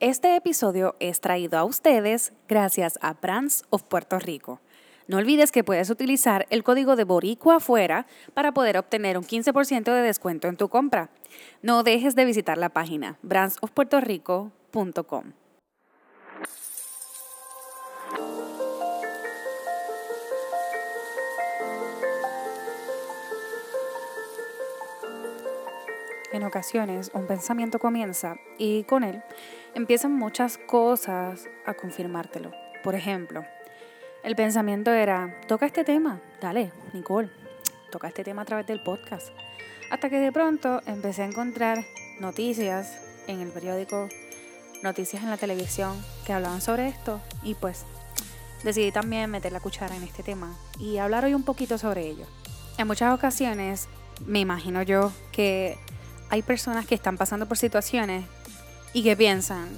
Este episodio es traído a ustedes gracias a Brands of Puerto Rico. No olvides que puedes utilizar el código de Boricua afuera para poder obtener un 15% de descuento en tu compra. No dejes de visitar la página brandsofpuertorico.com. En ocasiones un pensamiento comienza y con él empiezan muchas cosas a confirmártelo. Por ejemplo, el pensamiento era, toca este tema, dale, Nicole, toca este tema a través del podcast. Hasta que de pronto empecé a encontrar noticias en el periódico, noticias en la televisión que hablaban sobre esto y pues decidí también meter la cuchara en este tema y hablar hoy un poquito sobre ello. En muchas ocasiones me imagino yo que hay personas que están pasando por situaciones y que piensan,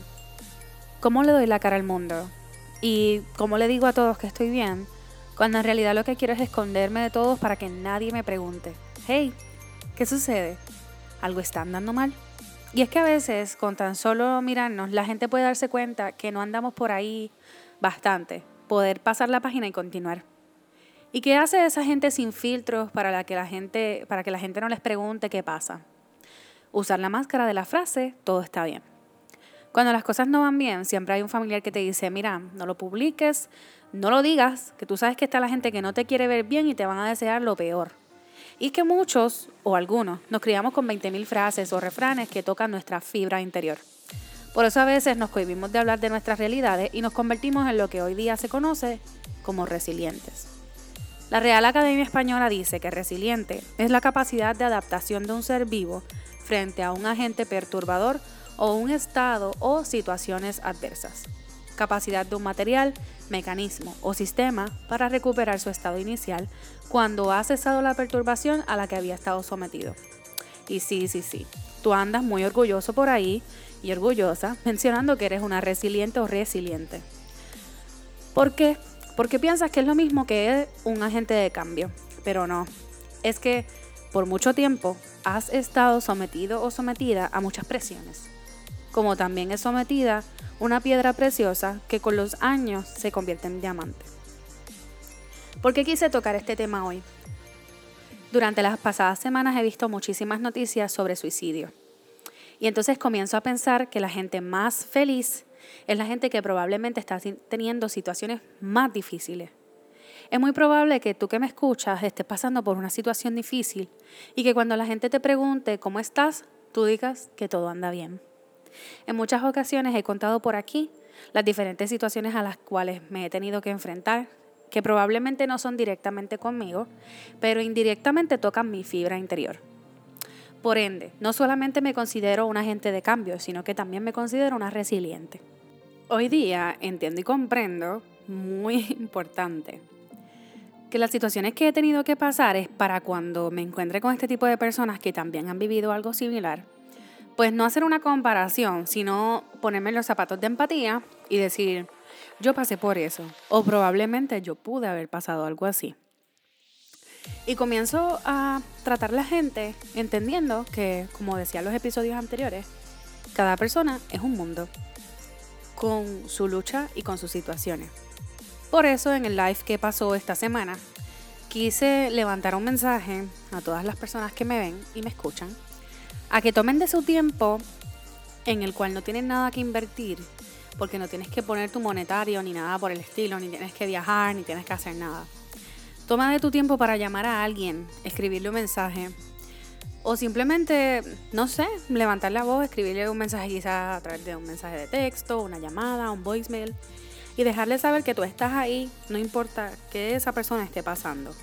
¿cómo le doy la cara al mundo? Y cómo le digo a todos que estoy bien, cuando en realidad lo que quiero es esconderme de todos para que nadie me pregunte, hey, ¿qué sucede? ¿Algo está andando mal? Y es que a veces con tan solo mirarnos la gente puede darse cuenta que no andamos por ahí bastante, poder pasar la página y continuar. ¿Y qué hace esa gente sin filtros para, la que la gente, para que la gente no les pregunte qué pasa? Usar la máscara de la frase, todo está bien. Cuando las cosas no van bien, siempre hay un familiar que te dice, mira, no lo publiques, no lo digas, que tú sabes que está la gente que no te quiere ver bien y te van a desear lo peor. Y que muchos, o algunos, nos criamos con 20.000 frases o refranes que tocan nuestra fibra interior. Por eso a veces nos cohibimos de hablar de nuestras realidades y nos convertimos en lo que hoy día se conoce como resilientes. La Real Academia Española dice que resiliente es la capacidad de adaptación de un ser vivo frente a un agente perturbador o un estado o situaciones adversas. Capacidad de un material, mecanismo o sistema para recuperar su estado inicial cuando ha cesado la perturbación a la que había estado sometido. Y sí, sí, sí, tú andas muy orgulloso por ahí y orgullosa mencionando que eres una resiliente o resiliente. ¿Por qué? Porque piensas que es lo mismo que un agente de cambio, pero no. Es que por mucho tiempo has estado sometido o sometida a muchas presiones, como también es sometida una piedra preciosa que con los años se convierte en diamante. ¿Por qué quise tocar este tema hoy? Durante las pasadas semanas he visto muchísimas noticias sobre suicidio. Y entonces comienzo a pensar que la gente más feliz es la gente que probablemente está teniendo situaciones más difíciles es muy probable que tú que me escuchas estés pasando por una situación difícil y que cuando la gente te pregunte cómo estás, tú digas que todo anda bien. En muchas ocasiones he contado por aquí las diferentes situaciones a las cuales me he tenido que enfrentar, que probablemente no son directamente conmigo, pero indirectamente tocan mi fibra interior. Por ende, no solamente me considero un agente de cambio, sino que también me considero una resiliente. Hoy día entiendo y comprendo, muy importante, que las situaciones que he tenido que pasar es para cuando me encuentre con este tipo de personas que también han vivido algo similar, pues no hacer una comparación, sino ponerme los zapatos de empatía y decir, yo pasé por eso, o probablemente yo pude haber pasado algo así. Y comienzo a tratar la gente entendiendo que, como decía en los episodios anteriores, cada persona es un mundo, con su lucha y con sus situaciones. Por eso en el live que pasó esta semana, quise levantar un mensaje a todas las personas que me ven y me escuchan, a que tomen de su tiempo en el cual no tienen nada que invertir, porque no tienes que poner tu monetario ni nada por el estilo, ni tienes que viajar, ni tienes que hacer nada. Toma de tu tiempo para llamar a alguien, escribirle un mensaje, o simplemente, no sé, levantar la voz, escribirle un mensaje quizás a través de un mensaje de texto, una llamada, un voicemail y dejarle saber que tú estás ahí, no importa que esa persona esté pasando.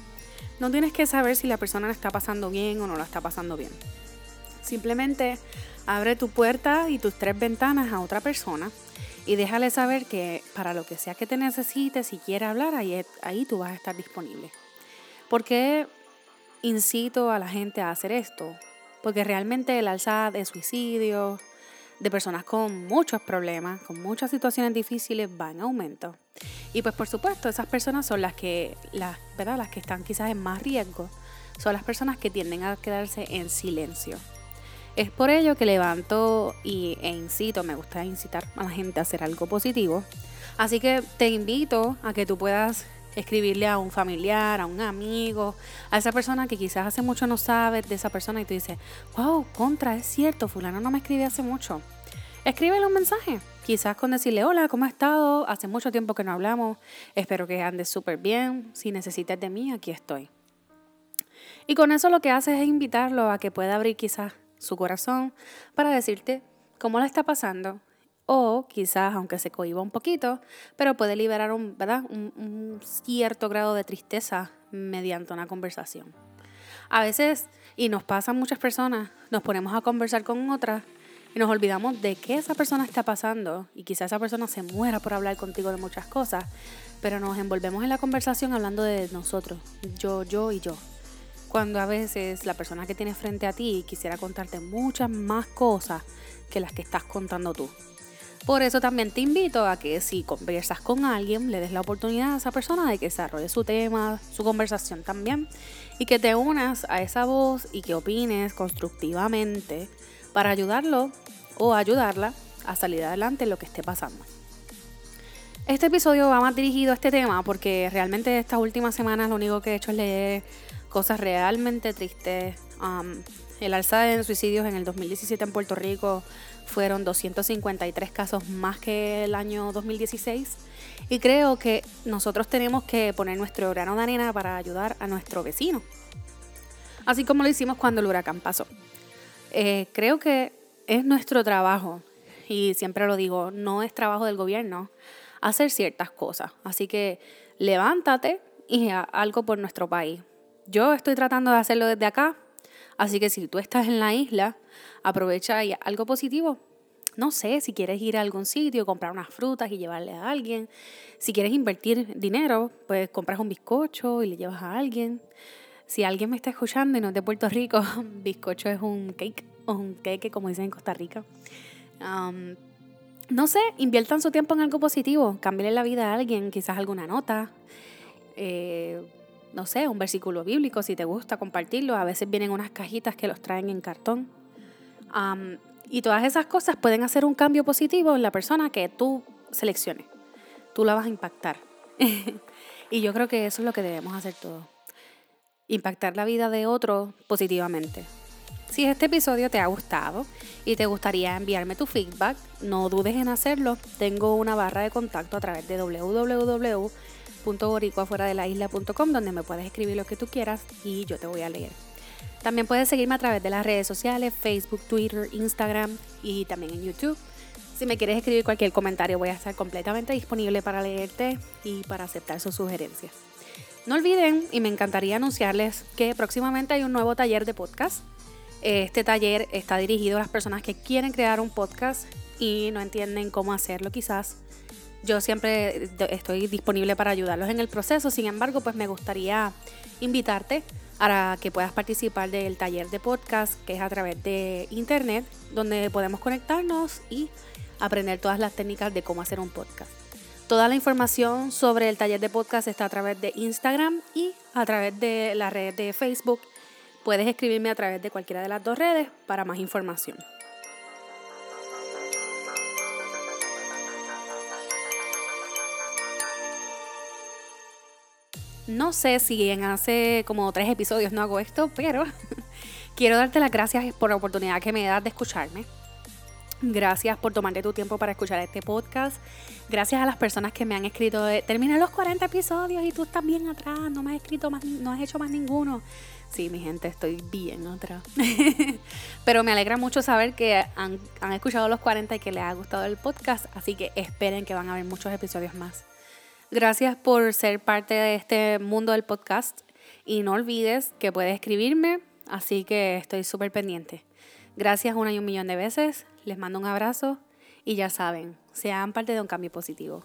No tienes que saber si la persona la está pasando bien o no la está pasando bien. Simplemente abre tu puerta y tus tres ventanas a otra persona y déjale saber que para lo que sea que te necesites, si quiere hablar, ahí, ahí tú vas a estar disponible. ¿Por qué incito a la gente a hacer esto? Porque realmente el alza de suicidios, de personas con muchos problemas, con muchas situaciones difíciles, va en aumento. Y pues por supuesto, esas personas son las que, las, ¿verdad? las que están quizás en más riesgo, son las personas que tienden a quedarse en silencio. Es por ello que levanto y, e incito, me gusta incitar a la gente a hacer algo positivo. Así que te invito a que tú puedas escribirle a un familiar, a un amigo, a esa persona que quizás hace mucho no sabes de esa persona y tú dices, wow, contra, es cierto, fulano no me escribe hace mucho. Escríbele un mensaje, quizás con decirle, hola, ¿cómo has estado? Hace mucho tiempo que no hablamos, espero que andes súper bien, si necesitas de mí, aquí estoy. Y con eso lo que haces es invitarlo a que pueda abrir quizás su corazón para decirte cómo le está pasando, o quizás, aunque se cohiba un poquito, pero puede liberar un, cierto grado de tristeza mediante una conversación. A veces, y nos pasa a muchas personas, nos ponemos a conversar con otras y nos olvidamos de qué esa persona está pasando y quizás esa persona se muera por hablar contigo de muchas cosas, pero nos envolvemos en la conversación hablando de nosotros, yo, yo y yo. Cuando a veces la persona que tienes frente a ti quisiera contarte muchas más cosas que las que estás contando tú. Por eso también te invito a que si conversas con alguien, le des la oportunidad a esa persona de que desarrolle su tema, su conversación también, y que te unas a esa voz y que opines constructivamente para ayudarlo o ayudarla a salir adelante en lo que esté pasando. Este episodio va más dirigido a este tema porque realmente estas últimas semanas lo único que he hecho es leer cosas realmente tristes. Um, el alza de suicidios en el 2017 en Puerto Rico fueron 253 casos más que el año 2016 y creo que nosotros tenemos que poner nuestro grano de arena para ayudar a nuestro vecino, así como lo hicimos cuando el huracán pasó. Eh, creo que es nuestro trabajo, y siempre lo digo, no es trabajo del gobierno hacer ciertas cosas, así que levántate y haz algo por nuestro país. Yo estoy tratando de hacerlo desde acá, Así que si tú estás en la isla, aprovecha y algo positivo. No sé, si quieres ir a algún sitio, comprar unas frutas y llevarle a alguien. Si quieres invertir dinero, pues compras un bizcocho y le llevas a alguien. Si alguien me está escuchando y no es de Puerto Rico, bizcocho es un cake o un cake, como dicen en Costa Rica. Um, no sé, inviertan su tiempo en algo positivo, cámbiale la vida a alguien, quizás alguna nota. Eh, no sé, un versículo bíblico, si te gusta compartirlo. A veces vienen unas cajitas que los traen en cartón. y todas esas cosas pueden hacer un cambio positivo en la persona que tú selecciones. Tú la vas a impactar. y yo creo que eso es lo que debemos hacer todos. Impactar la vida de otro positivamente. Si este episodio te ha gustado y te gustaría enviarme tu feedback, no dudes en hacerlo. Tengo una barra de contacto a través de www isla.com donde me puedes escribir lo que tú quieras y yo te voy a leer. También puedes seguirme a través de las redes sociales, Facebook, Twitter, Instagram y también en YouTube. Si me quieres escribir cualquier comentario voy a estar completamente disponible para leerte y para aceptar sus sugerencias. No olviden, y me encantaría anunciarles que próximamente hay un nuevo taller de podcast. Este taller está dirigido a las personas que quieren crear un podcast y no entienden cómo hacerlo quizás yo siempre estoy disponible para ayudarlos en el proceso, sin embargo, pues me gustaría invitarte a que puedas participar del taller de podcast que es a través de internet, donde podemos conectarnos y aprender todas las técnicas de cómo hacer un podcast. Toda la información sobre el taller de podcast está a través de Instagram y a través de la red de Facebook. Puedes escribirme a través de cualquiera de las dos redes para más información. No sé si en hace como tres episodios no hago esto, pero quiero darte las gracias por la oportunidad que me das de escucharme. Gracias por tomarte tu tiempo para escuchar este podcast. Gracias a las personas que me han escrito, terminé los 40 episodios y tú estás bien atrás, no me has escrito más, no has hecho más ninguno. Sí, mi gente, estoy bien atrás. Pero me alegra mucho saber que han, han escuchado los 40 y que les ha gustado el podcast, así que esperen que van a haber muchos episodios más. Gracias por ser parte de este mundo del podcast y no olvides que puedes escribirme, así que estoy súper pendiente. Gracias una y un millón de veces, les mando un abrazo y ya saben, sean parte de un cambio positivo.